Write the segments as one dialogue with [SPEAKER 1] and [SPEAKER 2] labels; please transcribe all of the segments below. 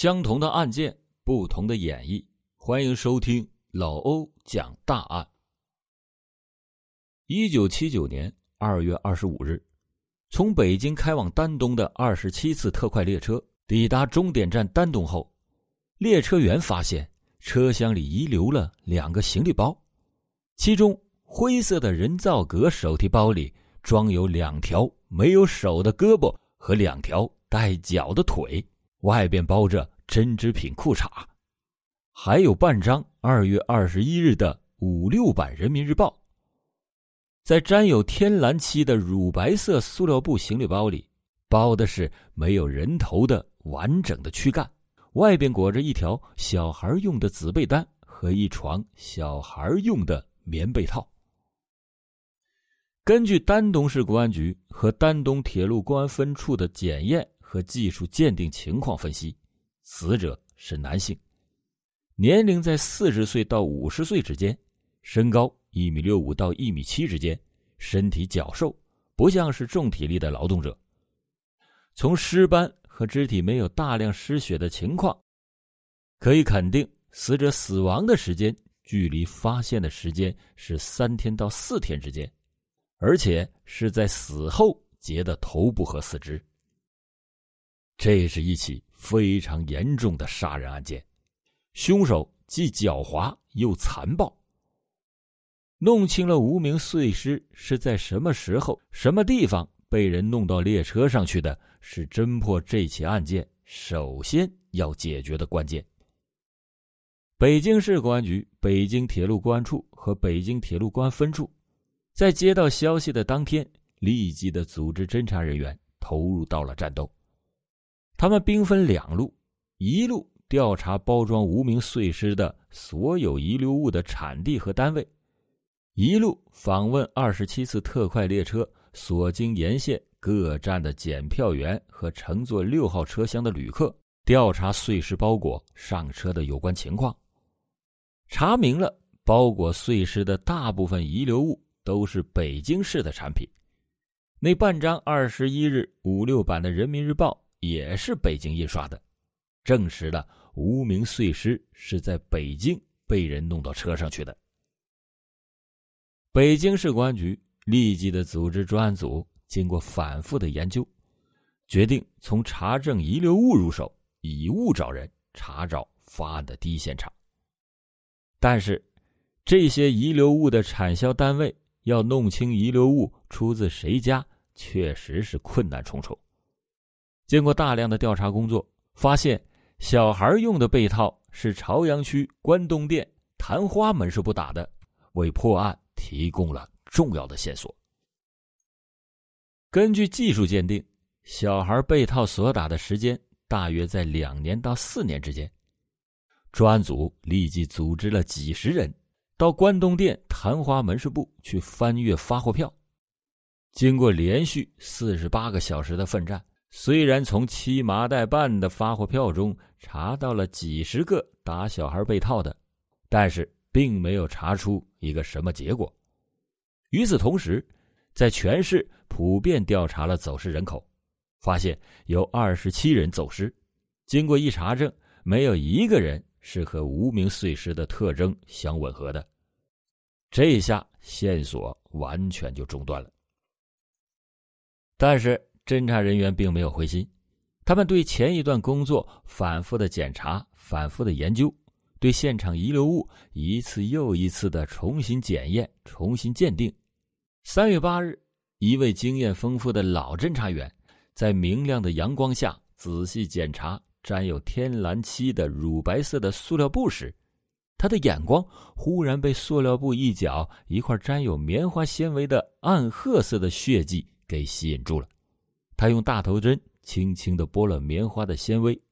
[SPEAKER 1] 相同的案件，不同的演绎。欢迎收听老欧讲大案。一九七九年二月二十五日，从北京开往丹东的二十七次特快列车抵达终点站丹东后，列车员发现车厢里遗留了两个行李包，其中灰色的人造革手提包里装有两条没有手的胳膊和两条带脚的腿。外边包着针织品裤衩，还有半张二月二十一日的五六版《人民日报》。在沾有天蓝漆的乳白色塑料布行李包里，包的是没有人头的完整的躯干，外边裹着一条小孩用的紫被单和一床小孩用的棉被套。根据丹东市公安局和丹东铁路公安分处的检验。和技术鉴定情况分析，死者是男性，年龄在四十岁到五十岁之间，身高一米六五到一米七之间，身体较瘦，不像是重体力的劳动者。从尸斑和肢体没有大量失血的情况，可以肯定死者死亡的时间距离发现的时间是三天到四天之间，而且是在死后截的头部和四肢。这是一起非常严重的杀人案件，凶手既狡猾又残暴。弄清了无名碎尸是在什么时候、什么地方被人弄到列车上去的，是侦破这起案件首先要解决的关键。北京市公安局、北京铁路公安处和北京铁路公安分处，在接到消息的当天，立即的组织侦查人员投入到了战斗。他们兵分两路，一路调查包装无名碎尸的所有遗留物的产地和单位，一路访问二十七次特快列车所经沿线各站的检票员和乘坐六号车厢的旅客，调查碎尸包裹上车的有关情况，查明了包裹碎尸的大部分遗留物都是北京市的产品，那半张二十一日五六版的《人民日报》。也是北京印刷的，证实了无名碎尸是在北京被人弄到车上去的。北京市公安局立即的组织专案组，经过反复的研究，决定从查证遗留物入手，以物找人，查找发案的第一现场。但是，这些遗留物的产销单位要弄清遗留物出自谁家，确实是困难重重。经过大量的调查工作，发现小孩用的被套是朝阳区关东店昙花门市部打的，为破案提供了重要的线索。根据技术鉴定，小孩被套所打的时间大约在两年到四年之间。专案组立即组织了几十人到关东店昙花门市部去翻阅发货票。经过连续四十八个小时的奋战。虽然从七麻袋半的发货票中查到了几十个打小孩被套的，但是并没有查出一个什么结果。与此同时，在全市普遍调查了走失人口，发现有二十七人走失。经过一查证，没有一个人是和无名碎尸的特征相吻合的。这下线索完全就中断了。但是。侦查人员并没有灰心，他们对前一段工作反复的检查、反复的研究，对现场遗留物一次又一次的重新检验、重新鉴定。三月八日，一位经验丰富的老侦查员在明亮的阳光下仔细检查沾有天蓝漆的乳白色的塑料布时，他的眼光忽然被塑料布一角一块沾有棉花纤维的暗褐色的血迹给吸引住了。他用大头针轻轻的剥了棉花的纤维，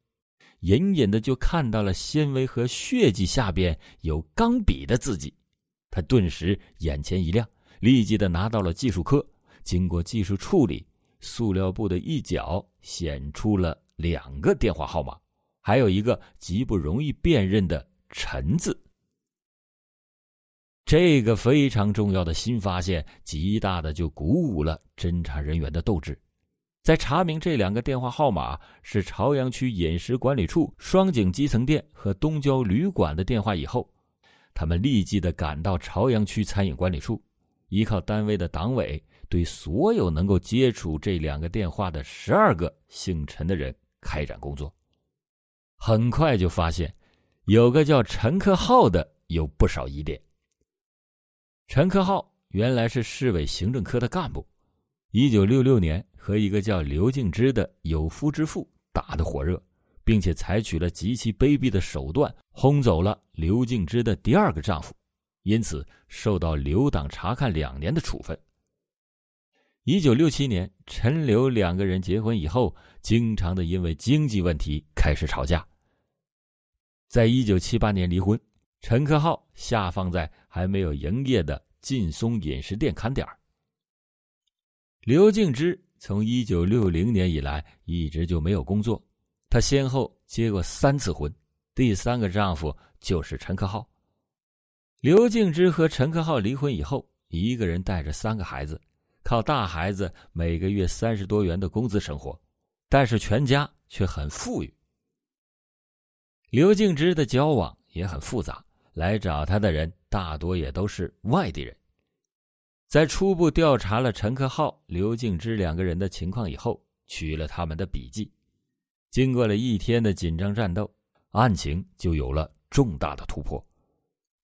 [SPEAKER 1] 隐隐的就看到了纤维和血迹下边有钢笔的字迹。他顿时眼前一亮，立即的拿到了技术科。经过技术处理，塑料布的一角显出了两个电话号码，还有一个极不容易辨认的“陈”字。这个非常重要的新发现，极大的就鼓舞了侦查人员的斗志。在查明这两个电话号码是朝阳区饮食管理处双井基层店和东郊旅馆的电话以后，他们立即的赶到朝阳区餐饮管理处，依靠单位的党委，对所有能够接触这两个电话的十二个姓陈的人开展工作。很快就发现，有个叫陈克浩的有不少疑点。陈克浩原来是市委行政科的干部，一九六六年。和一个叫刘敬之的有夫之妇打得火热，并且采取了极其卑鄙的手段，轰走了刘敬之的第二个丈夫，因此受到留党察看两年的处分。一九六七年，陈刘两个人结婚以后，经常的因为经济问题开始吵架。在一九七八年离婚，陈克浩下放在还没有营业的劲松饮食店看点刘敬之。从一九六零年以来，一直就没有工作。她先后结过三次婚，第三个丈夫就是陈克浩。刘静之和陈克浩离婚以后，一个人带着三个孩子，靠大孩子每个月三十多元的工资生活，但是全家却很富裕。刘静之的交往也很复杂，来找她的人大多也都是外地人。在初步调查了陈克浩、刘敬之两个人的情况以后，取了他们的笔记。经过了一天的紧张战斗，案情就有了重大的突破。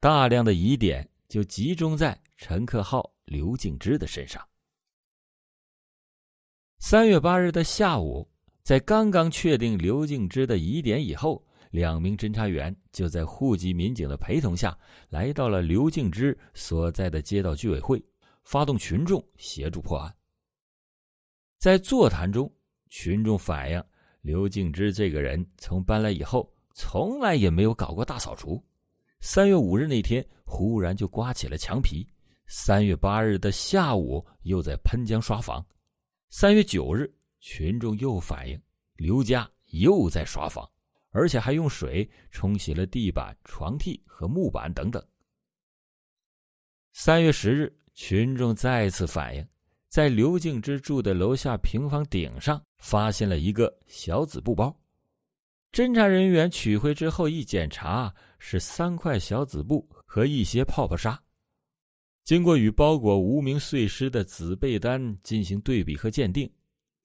[SPEAKER 1] 大量的疑点就集中在陈克浩、刘敬之的身上。三月八日的下午，在刚刚确定刘敬之的疑点以后，两名侦查员就在户籍民警的陪同下来到了刘敬之所在的街道居委会。发动群众协助破案。在座谈中，群众反映刘敬之这个人从搬来以后，从来也没有搞过大扫除。三月五日那天，忽然就刮起了墙皮；三月八日的下午，又在喷浆刷房；三月九日，群众又反映刘家又在刷房，而且还用水冲洗了地板、床屉和木板等等。三月十日。群众再次反映，在刘敬之住的楼下平房顶上发现了一个小紫布包。侦查人员取回之后一检查，是三块小紫布和一些泡泡纱。经过与包裹无名碎尸的紫被单进行对比和鉴定，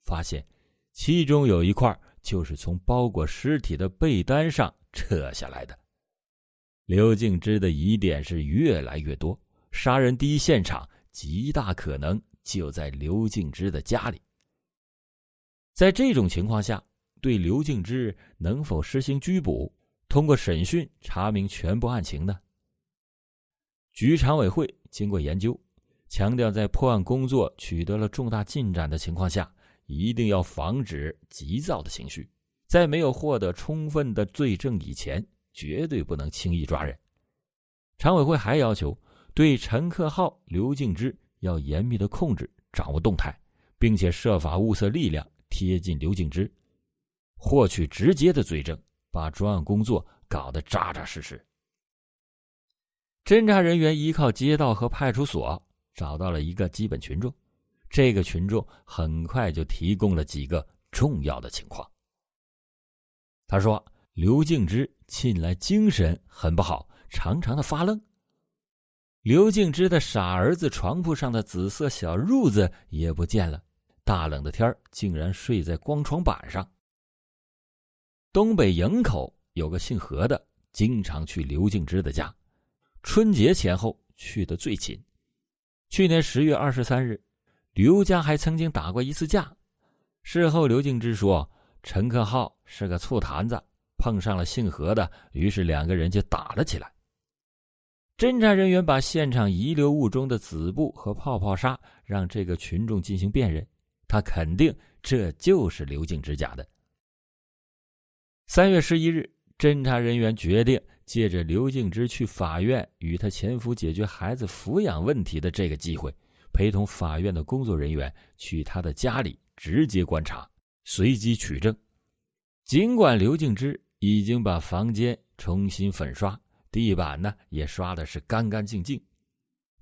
[SPEAKER 1] 发现其中有一块就是从包裹尸体的被单上扯下来的。刘敬之的疑点是越来越多。杀人第一现场极大可能就在刘敬之的家里。在这种情况下，对刘敬之能否实行拘捕？通过审讯查明全部案情呢？局常委会经过研究，强调在破案工作取得了重大进展的情况下，一定要防止急躁的情绪，在没有获得充分的罪证以前，绝对不能轻易抓人。常委会还要求。对陈克浩、刘敬之要严密的控制、掌握动态，并且设法物色力量贴近刘敬之，获取直接的罪证，把专案工作搞得扎扎实实。侦查人员依靠街道和派出所找到了一个基本群众，这个群众很快就提供了几个重要的情况。他说：“刘敬之近来精神很不好，常常的发愣。”刘敬之的傻儿子床铺上的紫色小褥子也不见了，大冷的天竟然睡在光床板上。东北营口有个姓何的，经常去刘敬之的家，春节前后去的最勤。去年十月二十三日，刘家还曾经打过一次架。事后，刘敬之说，陈克浩是个醋坛子，碰上了姓何的，于是两个人就打了起来。侦查人员把现场遗留物中的紫布和泡泡纱让这个群众进行辨认，他肯定这就是刘敬之家的。三月十一日，侦查人员决定借着刘敬之去法院与他前夫解决孩子抚养问题的这个机会，陪同法院的工作人员去他的家里直接观察，随机取证。尽管刘敬之已经把房间重新粉刷。地板呢也刷的是干干净净，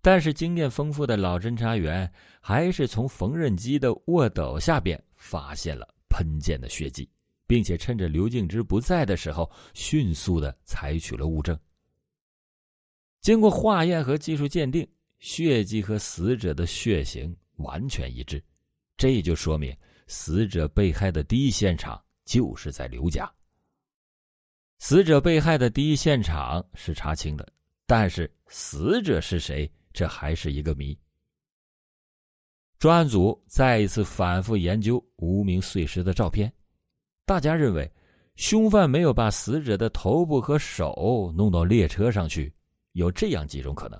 [SPEAKER 1] 但是经验丰富的老侦查员还是从缝纫机的卧斗下边发现了喷溅的血迹，并且趁着刘静之不在的时候，迅速的采取了物证。经过化验和技术鉴定，血迹和死者的血型完全一致，这就说明死者被害的第一现场就是在刘家。死者被害的第一现场是查清的，但是死者是谁，这还是一个谜。专案组再一次反复研究无名碎尸的照片，大家认为凶犯没有把死者的头部和手弄到列车上去，有这样几种可能：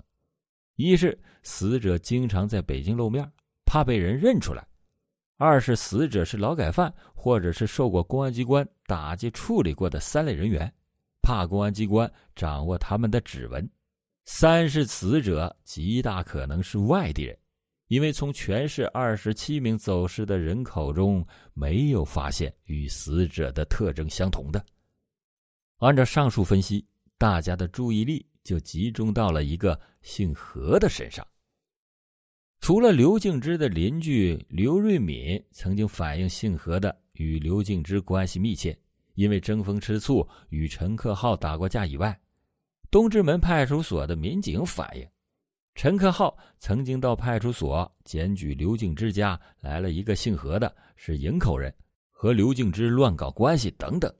[SPEAKER 1] 一是死者经常在北京露面，怕被人认出来；二是死者是劳改犯，或者是受过公安机关打击处理过的三类人员，怕公安机关掌握他们的指纹；三是死者极大可能是外地人。因为从全市二十七名走失的人口中，没有发现与死者的特征相同的。按照上述分析，大家的注意力就集中到了一个姓何的身上。除了刘敬之的邻居刘瑞敏曾经反映姓何的与刘敬之关系密切，因为争风吃醋与陈克浩打过架以外，东直门派出所的民警反映。陈克浩曾经到派出所检举刘敬之家来了一个姓何的，是营口人，和刘敬之乱搞关系等等。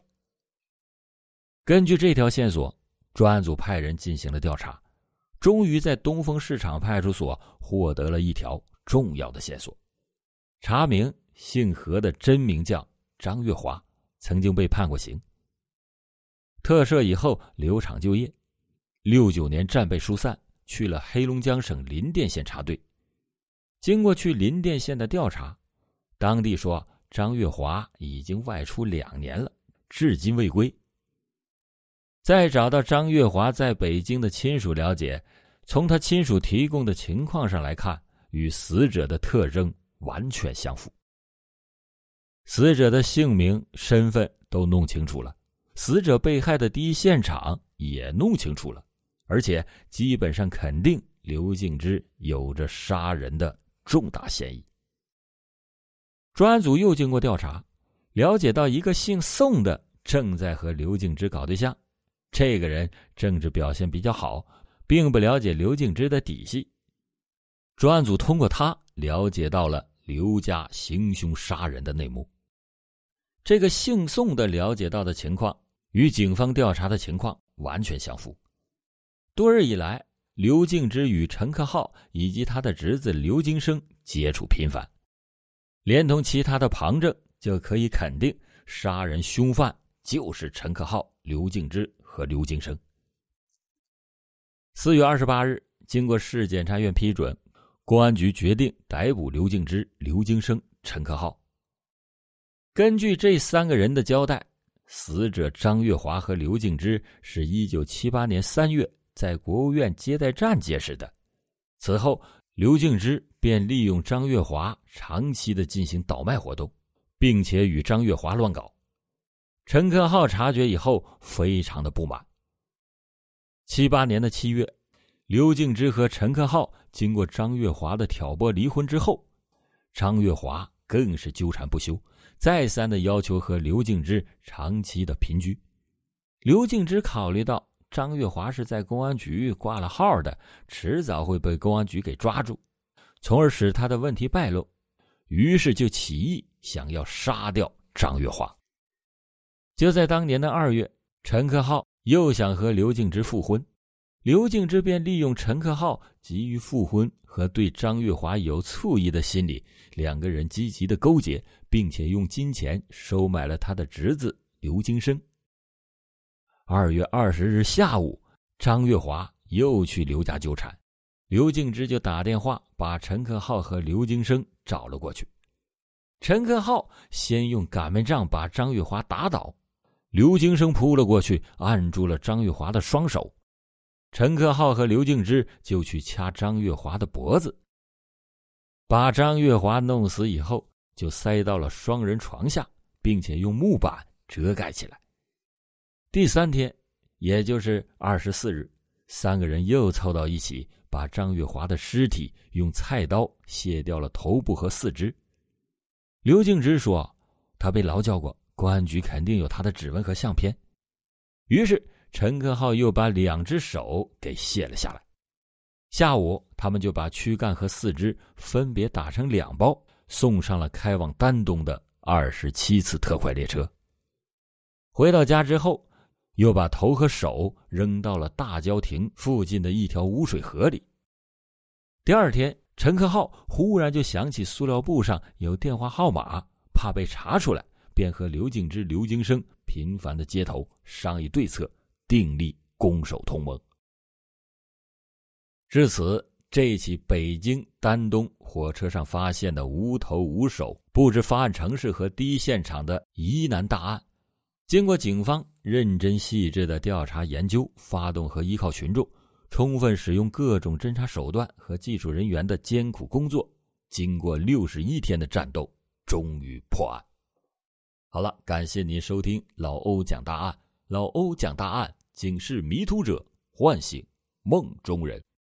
[SPEAKER 1] 根据这条线索，专案组派人进行了调查，终于在东风市场派出所获得了一条重要的线索：查明姓何的真名叫张月华，曾经被判过刑。特赦以后留厂就业，六九年战备疏散。去了黑龙江省林甸县插队，经过去林甸县的调查，当地说张月华已经外出两年了，至今未归。再找到张月华在北京的亲属了解，从他亲属提供的情况上来看，与死者的特征完全相符。死者的姓名、身份都弄清楚了，死者被害的第一现场也弄清楚了。而且基本上肯定刘敬之有着杀人的重大嫌疑。专案组又经过调查，了解到一个姓宋的正在和刘敬之搞对象，这个人政治表现比较好，并不了解刘敬之的底细。专案组通过他了解到了刘家行凶杀人的内幕。这个姓宋的了解到的情况与警方调查的情况完全相符。多日以来，刘敬之与陈克浩以及他的侄子刘金生接触频繁，连同其他的旁证，就可以肯定杀人凶犯就是陈克浩、刘敬之和刘金生。四月二十八日，经过市检察院批准，公安局决定逮捕刘敬之、刘金生、陈克浩。根据这三个人的交代，死者张月华和刘敬之是一九七八年三月。在国务院接待站结识的，此后刘敬之便利用张月华长期的进行倒卖活动，并且与张月华乱搞。陈克浩察觉以后，非常的不满。七八年的七月，刘敬之和陈克浩经过张月华的挑拨离婚之后，张月华更是纠缠不休，再三的要求和刘敬之长期的平居。刘敬之考虑到。张月华是在公安局挂了号的，迟早会被公安局给抓住，从而使他的问题败露，于是就起意想要杀掉张月华。就在当年的二月，陈克浩又想和刘静之复婚，刘静之便利用陈克浩急于复婚和对张月华有醋意的心理，两个人积极的勾结，并且用金钱收买了他的侄子刘金生。二月二十日下午，张月华又去刘家纠缠，刘敬之就打电话把陈克浩和刘金生找了过去。陈克浩先用擀面杖把张月华打倒，刘金生扑了过去，按住了张月华的双手。陈克浩和刘敬之就去掐张月华的脖子，把张月华弄死以后，就塞到了双人床下，并且用木板遮盖起来。第三天，也就是二十四日，三个人又凑到一起，把张月华的尸体用菜刀卸掉了头部和四肢。刘敬之说：“他被劳教过，公安局肯定有他的指纹和相片。”于是陈克浩又把两只手给卸了下来。下午，他们就把躯干和四肢分别打成两包，送上了开往丹东的二十七次特快列车。回到家之后，又把头和手扔到了大郊亭附近的一条污水河里。第二天，陈克浩忽然就想起塑料布上有电话号码，怕被查出来，便和刘敬之、刘金生频繁的接头，商议对策，订立攻守同盟。至此，这起北京丹东火车上发现的无头无手、不知发案城市和第一现场的疑难大案。经过警方认真细致的调查研究，发动和依靠群众，充分使用各种侦查手段和技术人员的艰苦工作，经过六十一天的战斗，终于破案。好了，感谢您收听老欧讲大案。老欧讲大案，警示迷途者，唤醒梦中人。